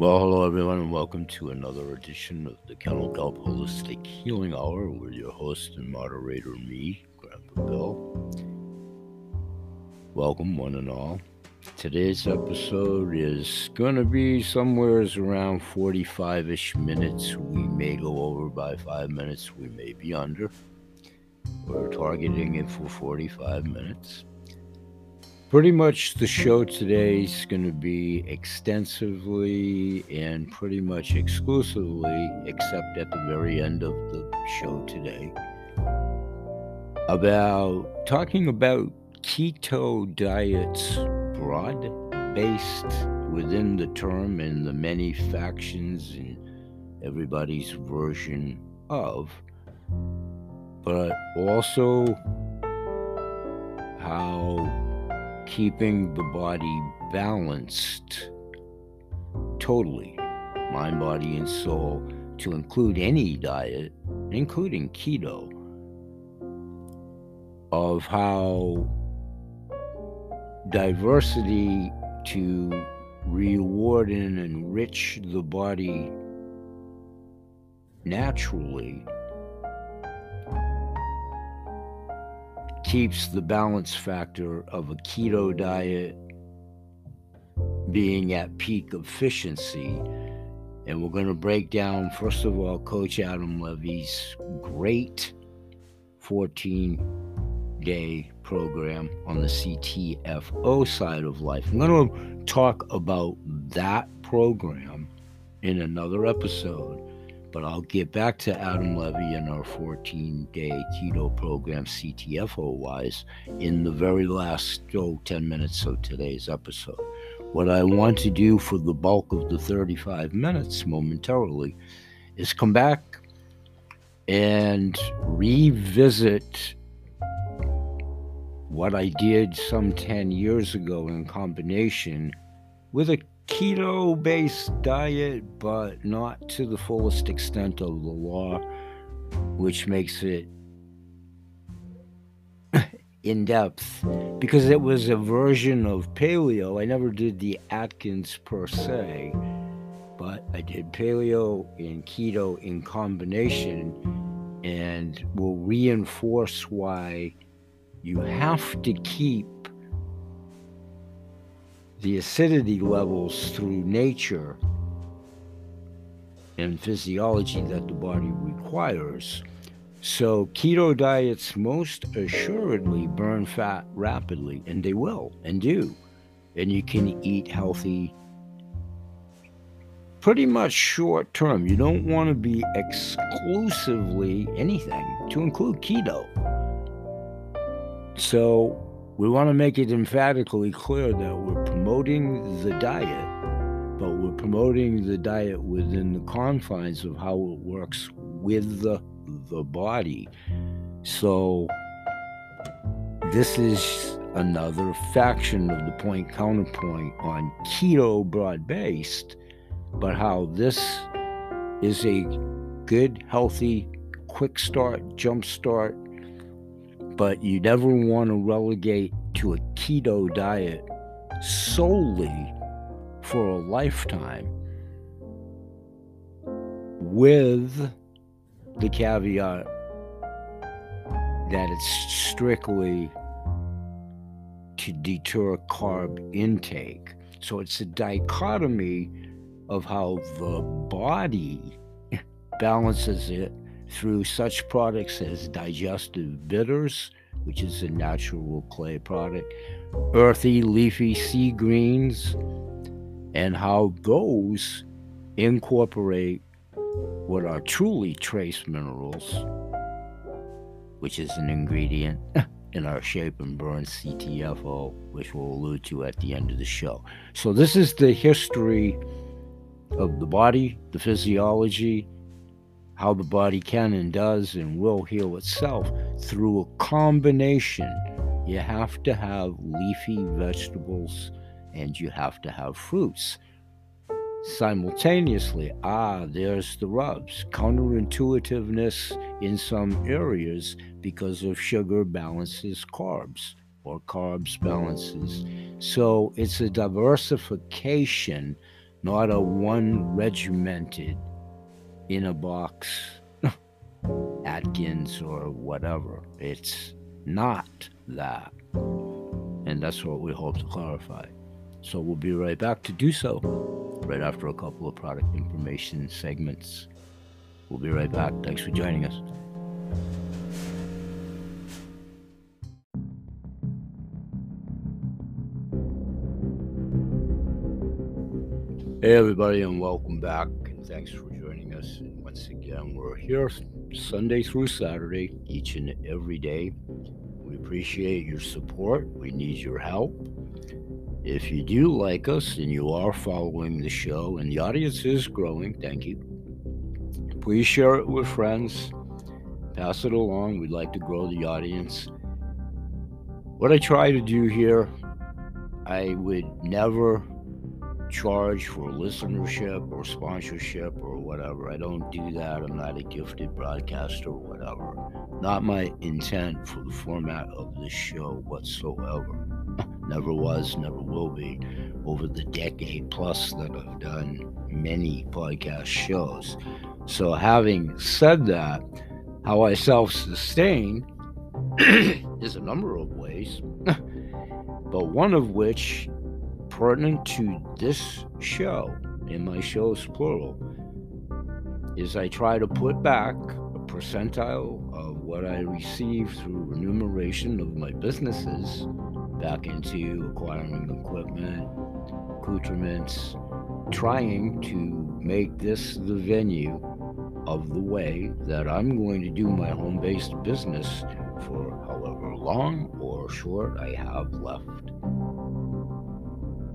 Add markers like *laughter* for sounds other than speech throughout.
Well, hello everyone, and welcome to another edition of the Kennel Holistic Healing Hour with your host and moderator, me, Grandpa Bill. Welcome, one and all. Today's episode is going to be somewhere around 45 ish minutes. We may go over by five minutes, we may be under. We're targeting it for 45 minutes. Pretty much the show today is going to be extensively and pretty much exclusively, except at the very end of the show today, about talking about keto diets, broad based within the term and the many factions and everybody's version of, but also how keeping the body balanced totally, mind, body, and soul, to include any diet, including keto, of how diversity to reward and enrich the body naturally keeps the balance factor of a keto diet being at peak efficiency. And we're going to break down, first of all, Coach Adam Levy's great 14 day program on the CTFO side of life. I'm going to talk about that program in another episode. But I'll get back to Adam Levy and our 14 day keto program, CTFO wise, in the very last oh, 10 minutes of today's episode. What I want to do for the bulk of the 35 minutes momentarily is come back and revisit what I did some 10 years ago in combination with a keto based diet, but not to the fullest extent of the law, which makes it *coughs* in depth because it was a version of paleo. I never did the Atkins per se, but I did paleo and keto in combination and will reinforce why you have to keep the acidity levels through nature and physiology that the body requires. So, keto diets most assuredly burn fat rapidly, and they will and do. And you can eat healthy pretty much short term. You don't want to be exclusively anything to include keto. So, we want to make it emphatically clear that we're promoting the diet, but we're promoting the diet within the confines of how it works with the, the body. So, this is another faction of the point counterpoint on keto broad based, but how this is a good, healthy, quick start, jump start but you never want to relegate to a keto diet solely for a lifetime with the caveat that it's strictly to deter carb intake. So it's a dichotomy of how the body balances it through such products as digestive bitters, which is a natural clay product, earthy, leafy sea greens, and how those incorporate what are truly trace minerals, which is an ingredient *laughs* in our shape and burn CTFO, which we'll allude to at the end of the show. So, this is the history of the body, the physiology, how the body can and does and will heal itself through a combination. You have to have leafy vegetables and you have to have fruits. Simultaneously, ah, there's the rubs. Counterintuitiveness in some areas because of sugar balances carbs or carbs balances. So it's a diversification not a one regimented in a box Atkins or whatever. It's not that. And that's what we hope to clarify. So we'll be right back to do so right after a couple of product information segments. We'll be right back. Thanks for joining us. Hey, everybody, and welcome back. And thanks for us. And once again, we're here Sunday through Saturday, each and every day. We appreciate your support. We need your help. If you do like us and you are following the show, and the audience is growing, thank you. Please share it with friends. Pass it along. We'd like to grow the audience. What I try to do here, I would never charge for listenership or sponsorship or whatever. I don't do that. I'm not a gifted broadcaster or whatever. Not my intent for the format of this show whatsoever. *laughs* never was, never will be. Over the decade plus that I've done many podcast shows. So, having said that, how I self sustain *clears throat* is a number of ways, *laughs* but one of which pertinent to this show, in my shows plural, is I try to put back a percentile of what I receive through remuneration of my businesses back into acquiring equipment, accoutrements, trying to make this the venue of the way that I'm going to do my home based business for however long or short I have left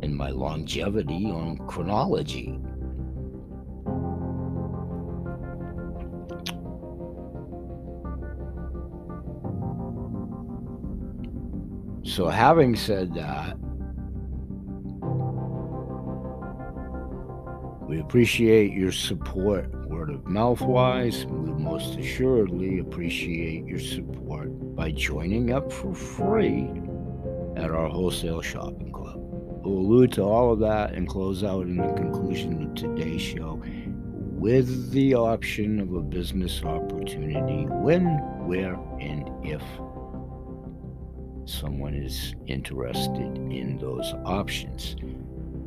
And my longevity on chronology. So, having said that, we appreciate your support word of mouth wise. We most assuredly appreciate your support by joining up for free at our wholesale shopping club. We'll allude to all of that and close out in the conclusion of today's show with the option of a business opportunity when, where, and if someone is interested in those options.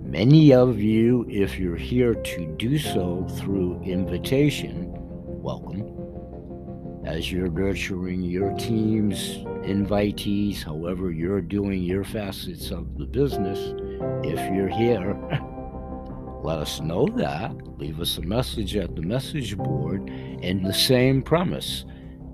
Many of you, if you're here to do so through invitation, welcome. As you're nurturing your teams, invitees, however you're doing your facets of the business, if you're here, *laughs* let us know that. Leave us a message at the message board and the same premise.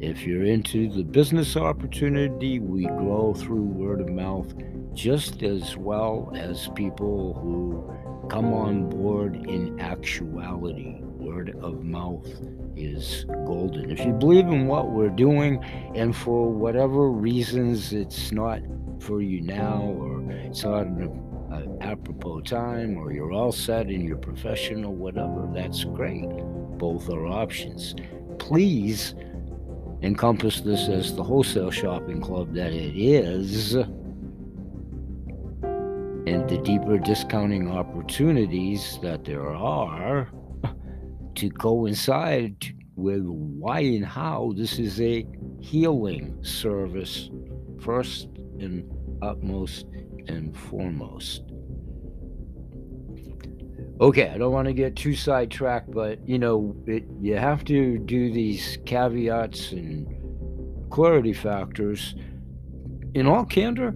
If you're into the business opportunity, we grow through word of mouth just as well as people who come on board in actuality. Word of mouth is golden. If you believe in what we're doing, and for whatever reasons it's not for you now, or it's not an apropos time or you're all set in your profession or whatever, that's great. Both are options. Please encompass this as the wholesale shopping club that it is and the deeper discounting opportunities that there are to coincide with why and how this is a healing service first and utmost and foremost. Okay, I don't want to get too sidetracked, but you know, it, you have to do these caveats and clarity factors in all candor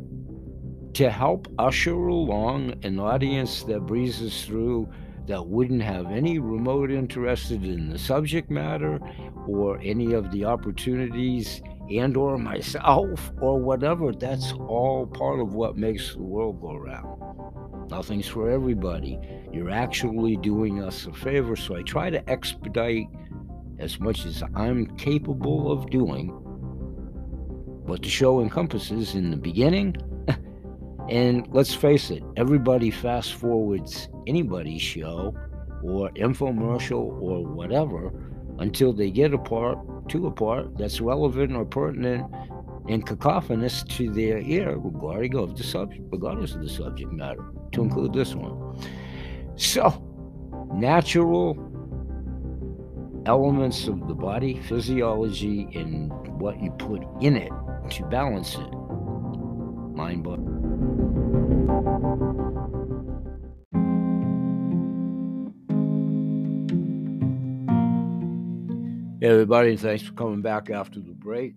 to help usher along an audience that breezes through that wouldn't have any remote interest in the subject matter or any of the opportunities and or myself or whatever. That's all part of what makes the world go round nothing's for everybody. You're actually doing us a favor so i try to expedite as much as i'm capable of doing what the show encompasses in the beginning. *laughs* And let's face it everybody fast forwards anybody's show or infomercial or whatever until they get a part to a part that's relevant or pertinent and cacophonous to their ear regarding of the subject, regardless of the subject matter, to include this one. So, natural elements of the body, physiology, and what you put in it to balance it. Mind body. Hey everybody, thanks for coming back after the break.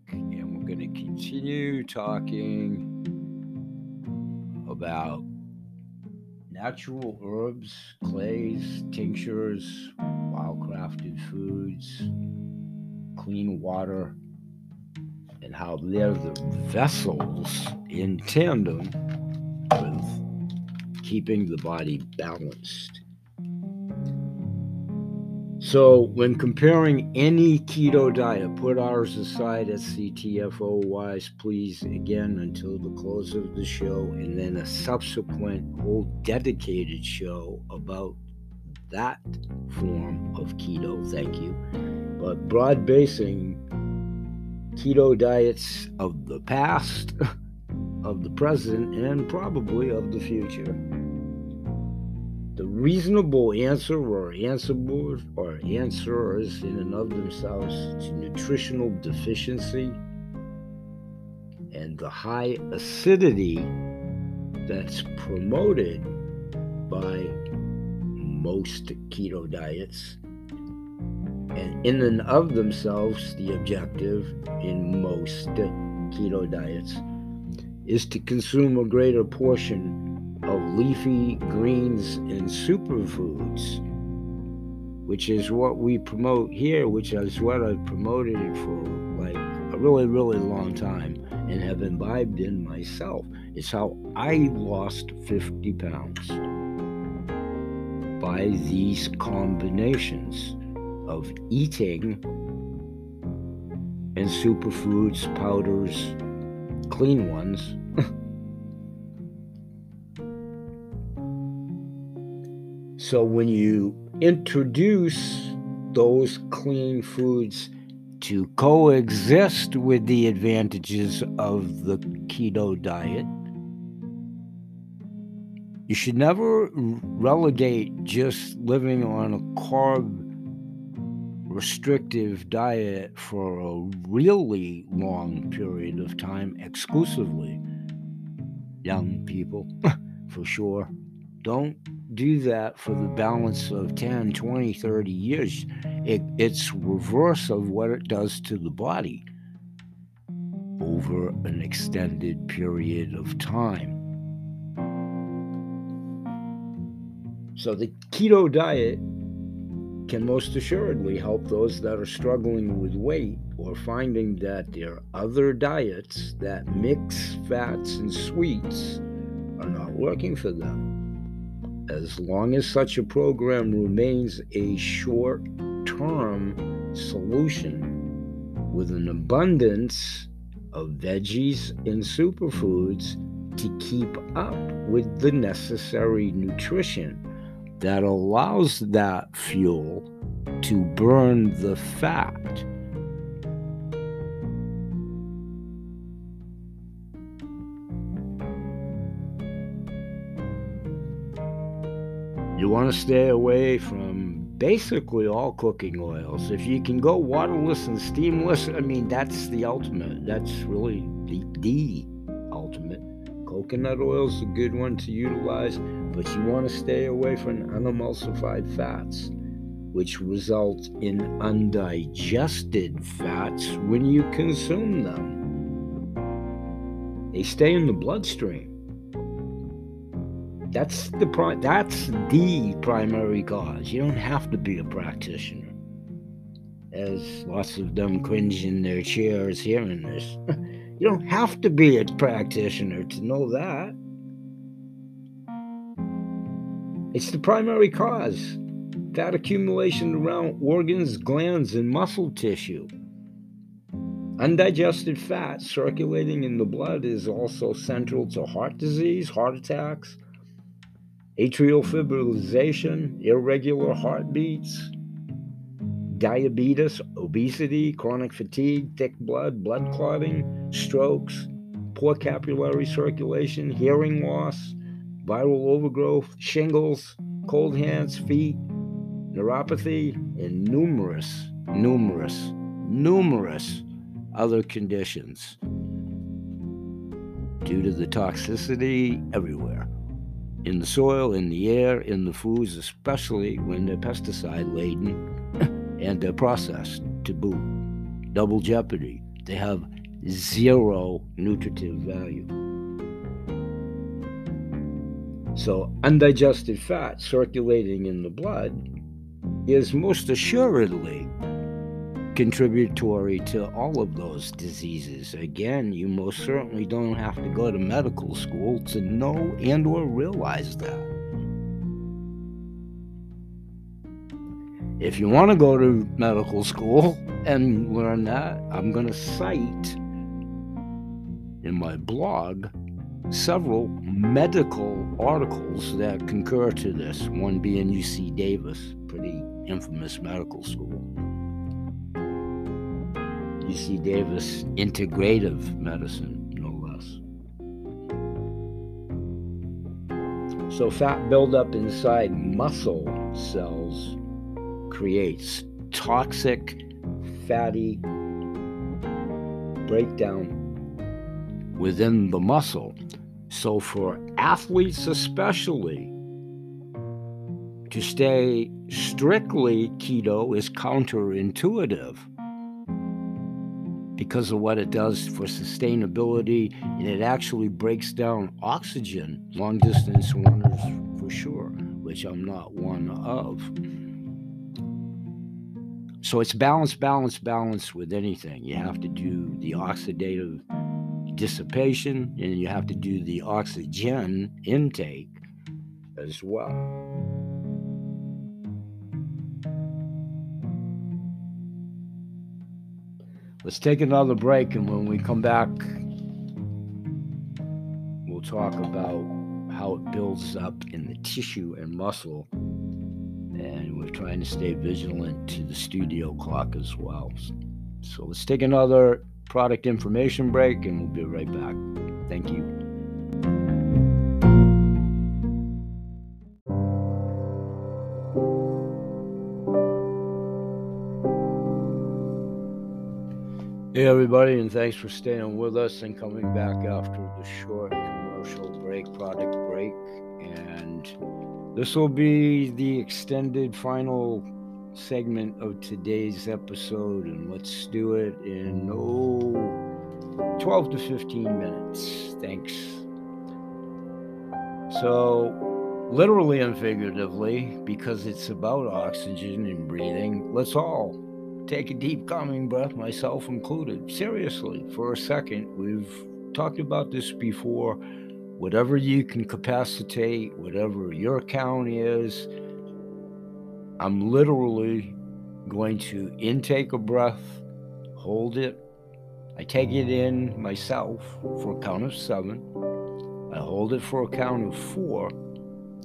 Going to continue talking about natural herbs, clays, tinctures, wildcrafted foods, clean water, and how they're the vessels in tandem with keeping the body balanced. So, when comparing any keto diet, put ours aside at CTFO wise, please, again, until the close of the show, and then a subsequent whole dedicated show about that form of keto. Thank you. But broad basing keto diets of the past, *laughs* of the present, and probably of the future. Reasonable answer or answers or answers in and of themselves to nutritional deficiency and the high acidity that's promoted by most keto diets and in and of themselves the objective in most keto diets is to consume a greater portion of leafy greens and superfoods, which is what we promote here, which is what I've promoted it for like a really, really long time and have imbibed in myself. It's how I lost 50 pounds by these combinations of eating and superfoods, powders, clean ones *laughs* So when you introduce those clean foods to coexist with the advantages of the keto diet, you should never relegate just living on a carb restrictive diet for a really long period of time exclusively. Young people, *laughs* for sure. Don't do that for the balance of 10, 20, 30 years. It, it's reverse of what it does to the body over an extended period of time. So the keto diet can most assuredly help those that are struggling with weight or finding that their other diets that mix fats and sweets are not working for them as long as such a program remains a short term solution with an abundance of veggies and superfoods to keep up with the necessary nutrition that allows that fuel to burn the fat You want to stay away from basically all cooking oils. If you can go waterless and steamless, I mean, that's the ultimate. That's really the, the ultimate. Coconut oil is a good one to utilize, but you want to stay away from unemulsified fats, which result in undigested fats when you consume them. They stay in the bloodstream. That's the pri- that's the primary cause. You don't have to be a practitioner. As lots of them cringe in their chairs hearing this. *laughs* you don't have to be a practitioner to know that. It's the primary cause. Fat accumulation around organs, glands, and muscle tissue. Undigested fat circulating in the blood is also central to heart disease, heart attacks, atrial fibrillation, irregular heartbeats, diabetes, obesity, chronic fatigue, thick blood, blood clotting, strokes, poor capillary circulation, hearing loss, viral overgrowth, shingles, cold hands, feet, neuropathy, and numerous, numerous, numerous other conditions due to the toxicity everywhere in the soil, in the air, in the foods, especially when they're pesticide laden *coughs* and they're processed to boot. Double jeopardy. They have zero nutritive value. So, undigested fat circulating in the blood is most assuredly contributory to all of those diseases. Again, you most certainly don't have to go to medical school to know and or realize that. If you want to go to medical school and learn that, I'm going to cite in my blog several medical articles that concur to this, one being UC Davis, pretty infamous medical school. UC Davis integrative medicine, no less. So, fat buildup inside muscle cells creates toxic, fatty breakdown within the muscle. So, for athletes especially, to stay strictly keto is counterintuitive because of what it does for sustainability, and it actually breaks down oxygen, long distance runners for sure, which I'm not one of. So it's balance, balance, balance with anything. You have to do the oxidative dissipation and you have to do the oxygen intake as well. Let's take another break, and when we come back, we'll talk about how it builds up in the tissue and muscle. And we're trying to stay vigilant to the studio clock as well. So let's take another product information break, and we'll be right back. Thank you. Everybody, and thanks for staying with us and coming back after the short commercial break, product break. And this will be the extended final segment of today's episode. And let's do it in oh, 12 to 15 minutes. Thanks. So, literally and figuratively, because it's about oxygen and breathing, let's all take a deep calming breath, myself included. Seriously, for a second, we've talked about this before. Whatever you can capacitate, whatever your count is, I'm literally going to intake a breath, hold it. I take it in myself for a count of seven. I hold it for a count of four,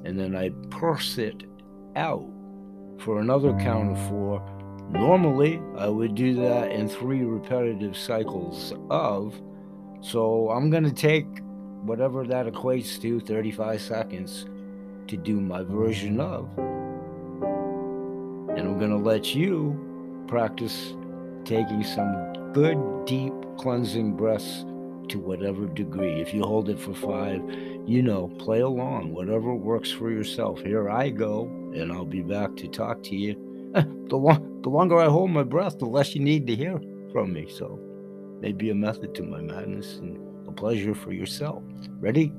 and then I purse it out for another count of four Normally, I would do that in three repetitive cycles of. So I'm going to take whatever that equates to 35 seconds to do my version of. And I'm going to let you practice taking some good, deep cleansing breaths to whatever degree. If you hold it for five, you know, play along, whatever works for yourself. Here I go, and I'll be back to talk to you *laughs* the, long, the longer I hold my breath, the less you need to hear from me. So, maybe a method to my madness and a pleasure for yourself. Ready?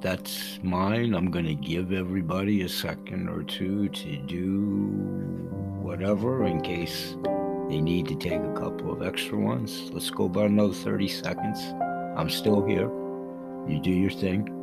That's mine. I'm going to give everybody a second or two to do whatever in case they need to take a couple of extra ones. Let's go about another 30 seconds. I'm still here. You do your thing.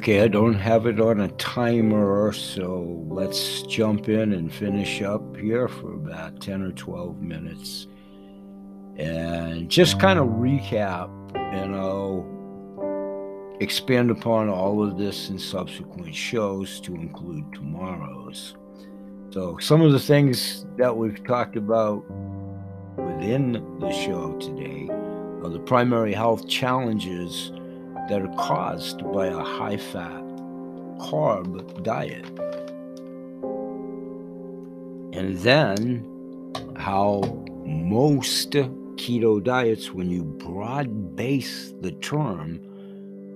Okay, I don't have it on a timer, so let's jump in and finish up here for about 10 or 12 minutes. And just kind of recap, and I'll expand upon all of this in subsequent shows to include tomorrow's. So, some of the things that we've talked about within the show today are the primary health challenges that are caused by a high fat carb diet. And then how most keto diets, when you broad base the term,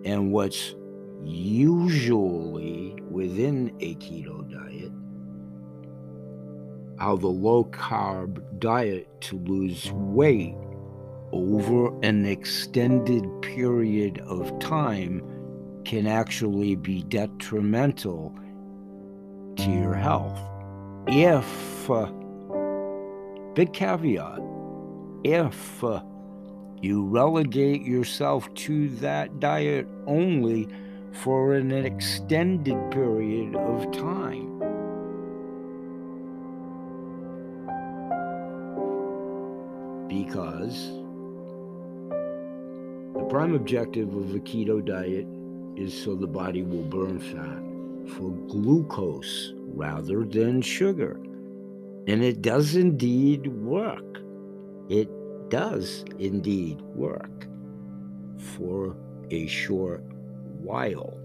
and what's usually within a keto diet, how the low carb diet to lose weight over an extended period of time can actually be detrimental to your health. If, uh, big caveat, if uh, you relegate yourself to that diet only for an extended period of time. Because the prime objective of a keto diet is so the body will burn fat for glucose rather than sugar. And it does indeed work. It does indeed work for a short while.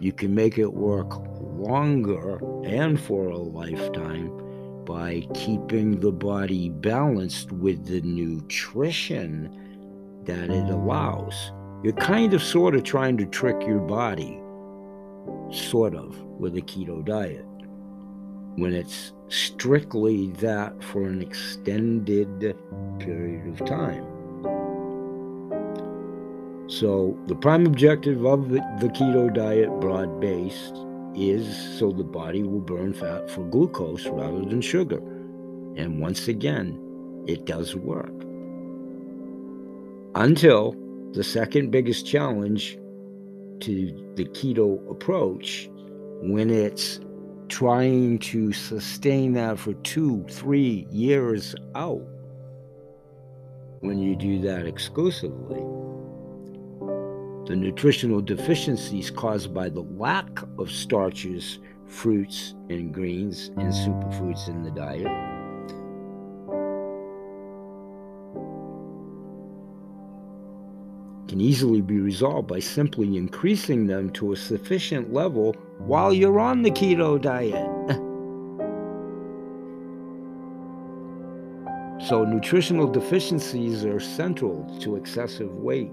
You can make it work longer and for a lifetime by keeping the body balanced with the nutrition that it allows. You're kind of sort of trying to trick your body, sort of, with a keto diet when it's strictly that for an extended period of time. So, the prime objective of the, keto diet, broad based, is so the body will burn fat for glucose rather than sugar. And once again, it does work until the second biggest challenge to the keto approach when it's trying to sustain that for two, three years out. When you do that exclusively, the nutritional deficiencies caused by the lack of starches, fruits, and greens and superfoods in the diet can easily be resolved by simply increasing them to a sufficient level while you're on the keto diet. *laughs* so, nutritional deficiencies are central to excessive weight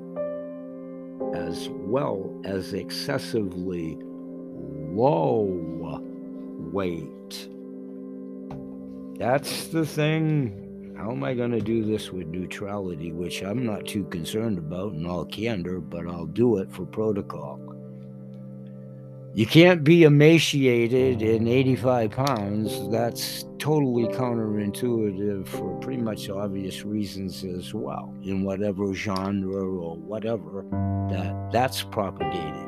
as well as excessively low weight. That's the thing how am I going to do this with neutrality, which I'm not too concerned about in all candor, but I'll do it for protocol. You can't be emaciated in 85 pounds. That's totally counterintuitive for pretty much obvious reasons as well, in whatever genre or whatever that that's propagated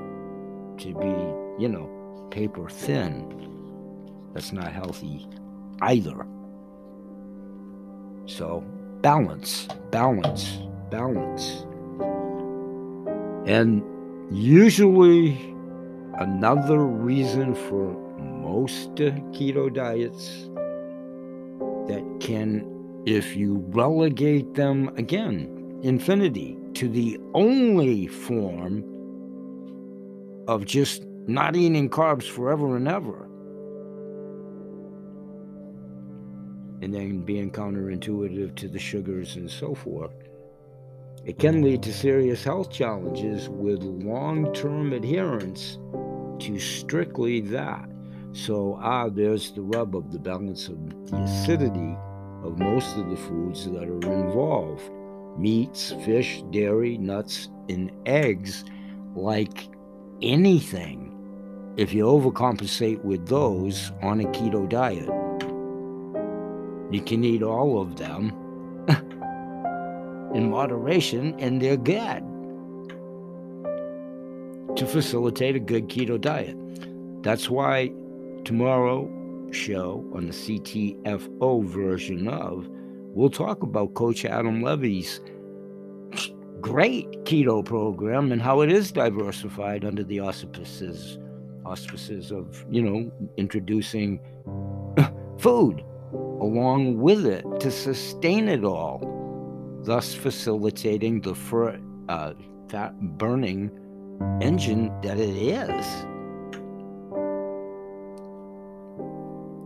to be, you know, paper thin. That's not healthy either. So, balance, balance, balance. And usually, another reason for most keto diets that can, if you relegate them again, infinity, to the only form of just not eating carbs forever and ever and then being counterintuitive to the sugars and so forth. It can lead to serious health challenges with long term adherence to strictly that. So, ah, there's the rub of the balance of the acidity of most of the foods that are involved meats, fish, dairy, nuts, and eggs, like anything. If you overcompensate with those on a keto diet, you can eat all of them *laughs* in moderation, and they're good. to facilitate a good keto diet. That's why tomorrow show on the CTFO version of we'll talk about Coach Adam Levy's great keto program and how it is diversified under the auspices auspices of you know introducing *laughs* food along with it to sustain it all thus facilitating the uh, fat burning engine that it is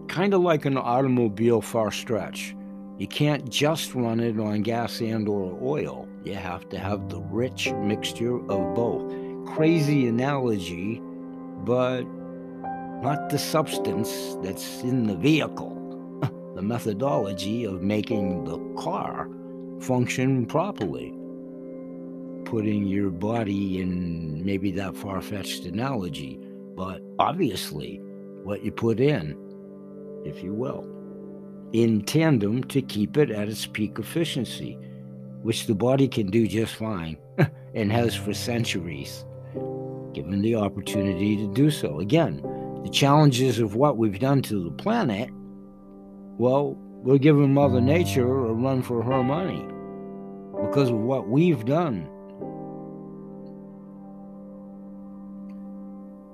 kind of like an automobile far stretch you can't just run it on gas and or oil you have to have the rich mixture of both. Crazy analogy, but not the substance that's in the vehicle. The methodology of making the car function properly. Putting your body in maybe that far fetched analogy, but obviously what you put in, if you will, in tandem to keep it at its peak efficiency which the body can do just fine *laughs* and has for centuries, given the opportunity to do so. Again, the challenges of what we've done to the planet, well, we're giving Mother Nature a run for her money because of what we've done.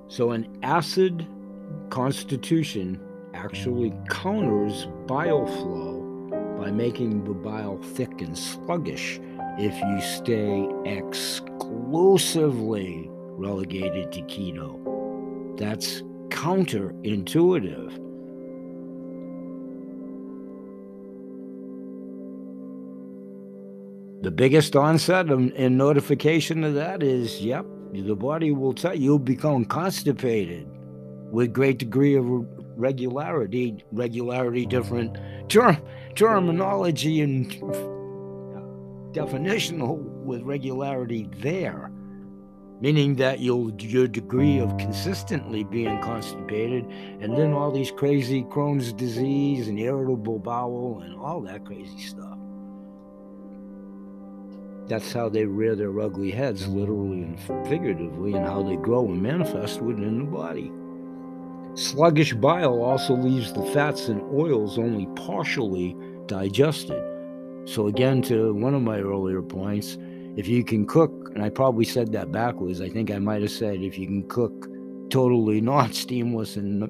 So, an acid constitution actually counters bile flow by making the bile thick and sluggish if you stay exclusively relegated to keto. That's counterintuitive. The biggest onset and notification of that is yep, the body will tell you you'll become constipated with great degree of regularity, regularity different term terminology and definitional with regularity there, meaning that you'll your degree of consistently being constipated, and then all these crazy Crohn's disease and irritable bowel and all that crazy stuff. That's how they rear their ugly heads, literally and figuratively, and how they grow and manifest within the body. Sluggish bile also leaves the fats and oils only partially digested. So, again, to one of my earlier points, if you can cook, and I probably said that backwards, I think I might have said if you can cook totally *laughs* not steamless, and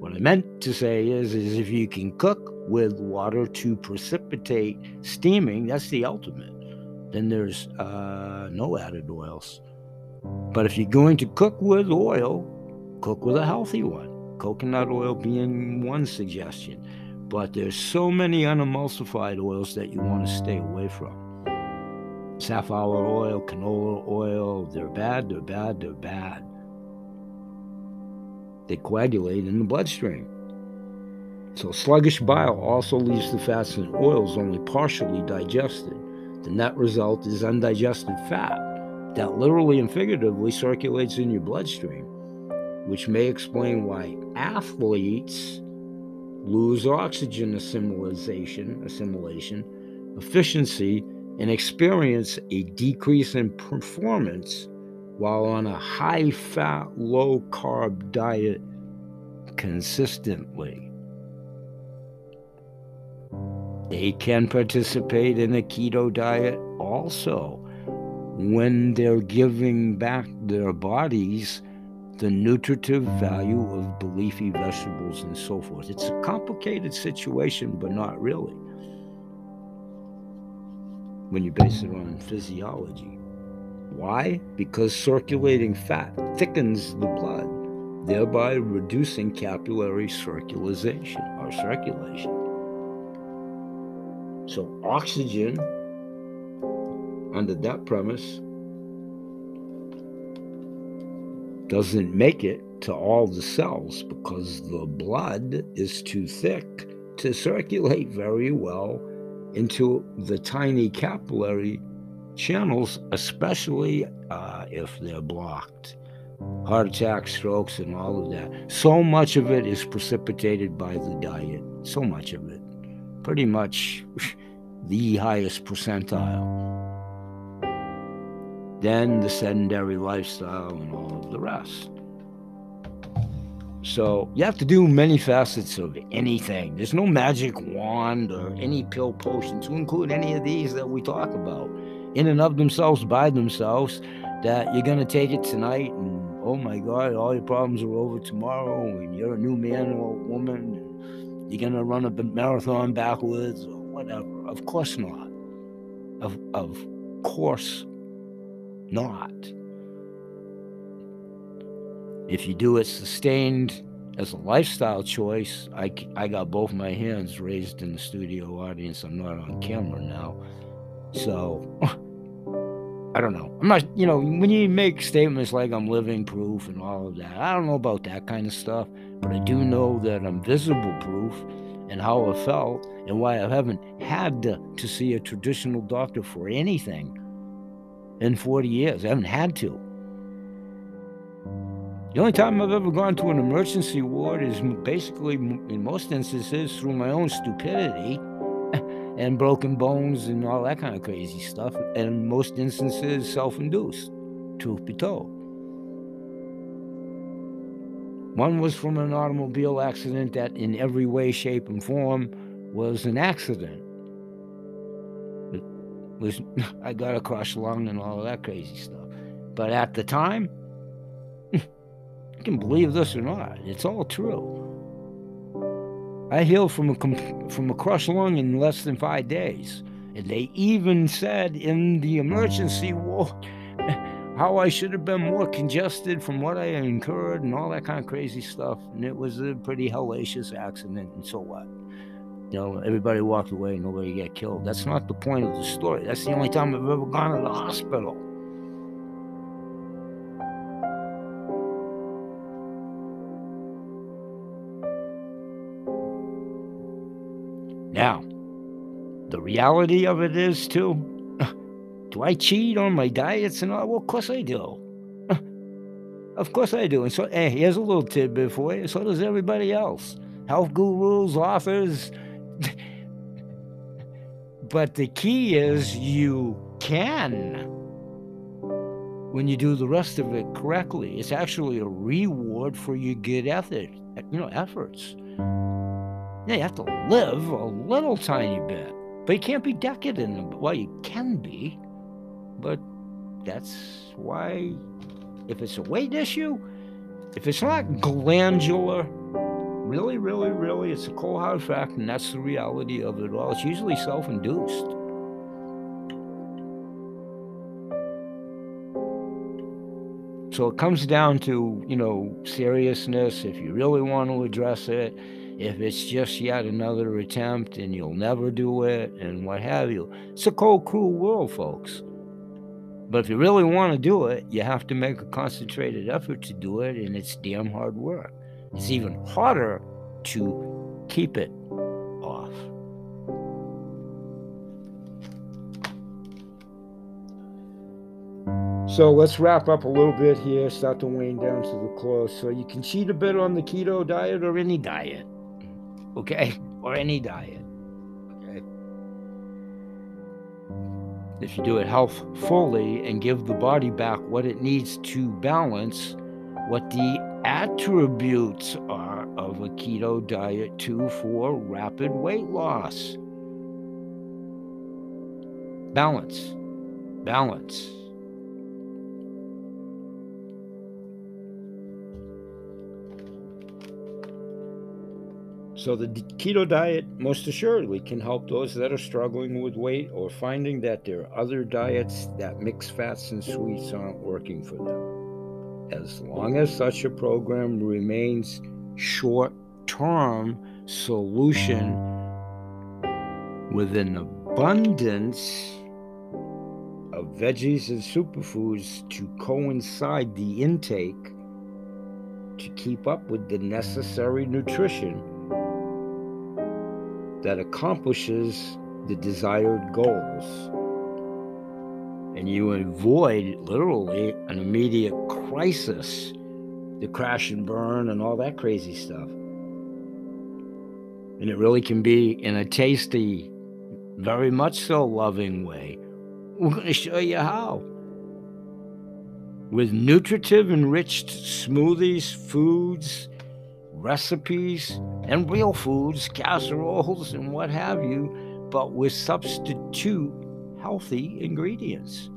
what I meant to say is, is if you can cook with water to precipitate steaming, that's the ultimate. Then there's uh, no added oils. But if you're going to cook with oil, cook with a healthy one coconut oil being one suggestion. But there's so many unemulsified oils that you want to stay away from. Safflower oil, canola oil, they're bad, they're bad, they're bad. They coagulate in the bloodstream. So sluggish bile also leaves the fats and oils only partially digested. The net result is undigested fat that literally and figuratively circulates in your bloodstream which may explain why athletes lose oxygen assimilation, assimilation, efficiency, and experience a decrease in performance while on a high fat, low carb diet consistently. They can participate in a keto diet also when they're giving back their bodies the nutritive value of leafy vegetables and so forth. It's a complicated situation, but not really when you base it on physiology. Why? Because circulating fat thickens the blood, thereby reducing capillary circulation or circulation. So, oxygen, under that premise, doesn't make it to all the cells because the blood is too thick to circulate very well into the tiny capillary channels, especially uh, if they're blocked. Heart attacks, strokes, and all of that. So much of it is precipitated by the diet. So much of it. Pretty much the highest percentile. Then the sedentary lifestyle and all of the rest. So you have to do many facets of anything. There's no magic wand or any pill potion to include any of these that we talk about in and of themselves, by themselves, that you're going to take it tonight and oh my God, all your problems are over tomorrow and you're a new man or woman. You're going to run a marathon backwards or whatever. Of course not. Of, of course not. If you do it sustained as a lifestyle choice, I, I got both my hands raised in the studio audience. I'm not on camera now. So, *laughs* I don't know. I'm not, you know, when you make statements like I'm living proof and all of that, I don't know about that kind of stuff, but I do know that I'm visible proof and how I felt and why I haven't had to, to see a traditional doctor for anything in 40 years. I haven't had to. The only time I've ever gone to an emergency ward is basically, in most instances, through my own stupidity *laughs* and broken bones and all that kind of crazy stuff. And in most instances, self induced, truth be told. One was from an automobile accident that, in every way, shape, and form, was an accident. It was *laughs* I got a crushed lung and all that crazy stuff. But at the time, *laughs* you can believe this or not. It's all true. I healed from a from a crushed lung in less than five days, and they even said in the emergency ward *laughs* how I should have been more congested from what I incurred and all that kind of crazy stuff. And it was a pretty hellacious accident. And so what? You know, everybody walked away, nobody got killed. That's not the point of the story. That's the only time I've ever gone to the hospital. Now, the reality of it is, too, do I cheat on my diets and all? Well, of course I do. *laughs* of course I do. And so, hey, here's a little tidbit for you. So does everybody else. Health gurus, authors. *laughs* but the key is you can when you do the rest of it correctly. It's actually a reward for your good effort, you know, efforts. Yeah, you have to live a little tiny bit. But you can't be decadent. Well, you can be, but that's why, if it's a weight issue, if it's not glandular, really, really, really, it's a cold hard fact, and that's the reality of it all. It's usually self induced. So it comes down to, you know, seriousness. If you really want to address it, if it's just yet another attempt and you'll never do it and what have you. It's a cold, cruel world, folks. But if you really want to do it, you have to make a concentrated effort to do it, and it's damn hard work. It's even mm. harder to keep it off. So let's wrap up a little bit here, start to wane down to the close. So you can cheat a bit on the keto diet or any diet okay? *laughs* Or any diet, If you do it healthfully and give the body back what it needs to balance what the attributes are of a keto diet too for rapid weight loss. Balance. Balance. So, the keto diet most assuredly can help those that are struggling with weight or finding that there are other diets that mix fats and sweets aren't working for them. As long as such a program remains short term solution with an abundance of veggies and superfoods to coincide the intake to keep up with the necessary nutrition that accomplishes the desired goals. And you avoid literally an immediate crisis, the crash and burn and all that crazy stuff. And it really can be in a tasty, very much so loving way. We're going to show you how. with nutritive enriched smoothies, foods, recipes, and real foods, casseroles, and what have you, but with substitute healthy ingredients.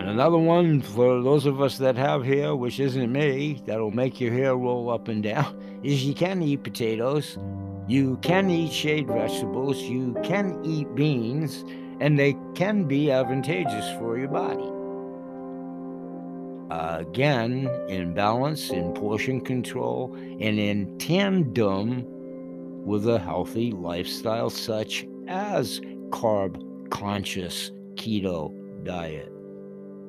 And another one for those of us that have hair, which isn't me, that'll make your hair roll up and down, *laughs* is you can eat potatoes, you can eat shade vegetables, you can eat beans, and they can be advantageous for your body. Uh, again, in balance, in portion control, and in tandem with a healthy lifestyle such as carb conscious keto diet.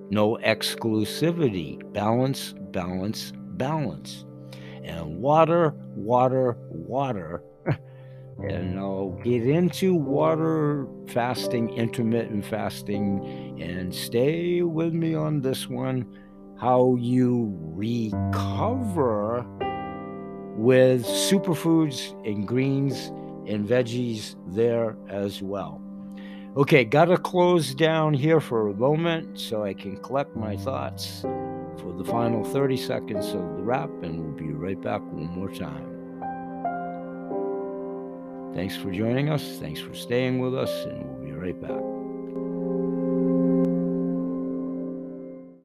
No exclusivity, balance, balance, balance. And water, water, water *laughs* and I'll get into water fasting, intermittent fasting, and stay with me on this one how you recover with superfoods and greens and veggies there as well. Okay, got to close down here for a moment so I can collect my thoughts for the final 30 seconds of the wrap, and we'll be right back one more time. Thanks for joining us. Thanks for staying with us, and we'll be right back.